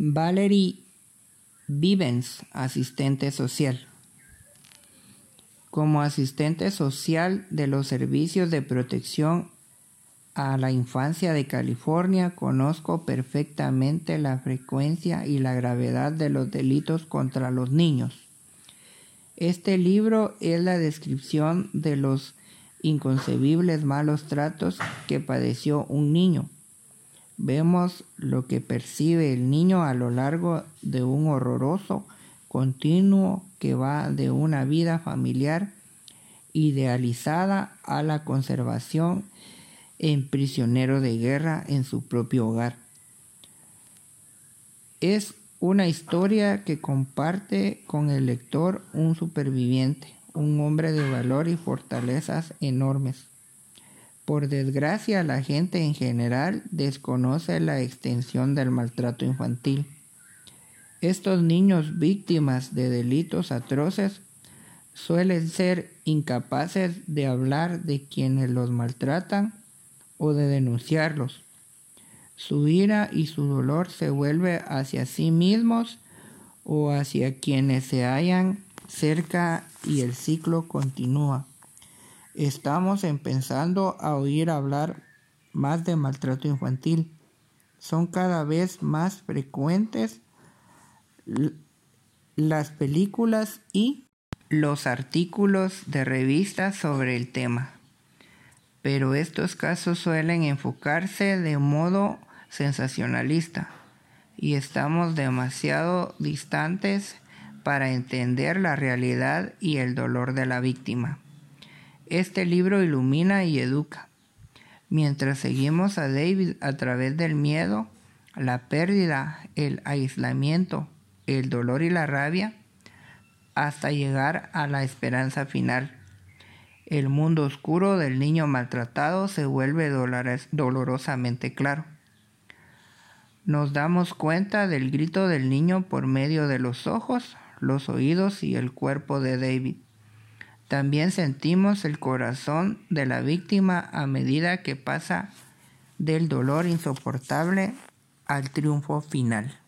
Valerie Vivens, asistente social. Como asistente social de los servicios de protección a la infancia de California, conozco perfectamente la frecuencia y la gravedad de los delitos contra los niños. Este libro es la descripción de los inconcebibles malos tratos que padeció un niño Vemos lo que percibe el niño a lo largo de un horroroso continuo que va de una vida familiar idealizada a la conservación en prisionero de guerra en su propio hogar. Es una historia que comparte con el lector un superviviente, un hombre de valor y fortalezas enormes. Por desgracia, la gente en general desconoce la extensión del maltrato infantil. Estos niños víctimas de delitos atroces suelen ser incapaces de hablar de quienes los maltratan o de denunciarlos. Su ira y su dolor se vuelve hacia sí mismos o hacia quienes se hallan cerca y el ciclo continúa. Estamos empezando a oír hablar más de maltrato infantil. Son cada vez más frecuentes las películas y los artículos de revistas sobre el tema. Pero estos casos suelen enfocarse de modo sensacionalista y estamos demasiado distantes para entender la realidad y el dolor de la víctima. Este libro ilumina y educa. Mientras seguimos a David a través del miedo, la pérdida, el aislamiento, el dolor y la rabia, hasta llegar a la esperanza final. El mundo oscuro del niño maltratado se vuelve dolorosamente claro. Nos damos cuenta del grito del niño por medio de los ojos, los oídos y el cuerpo de David. También sentimos el corazón de la víctima a medida que pasa del dolor insoportable al triunfo final.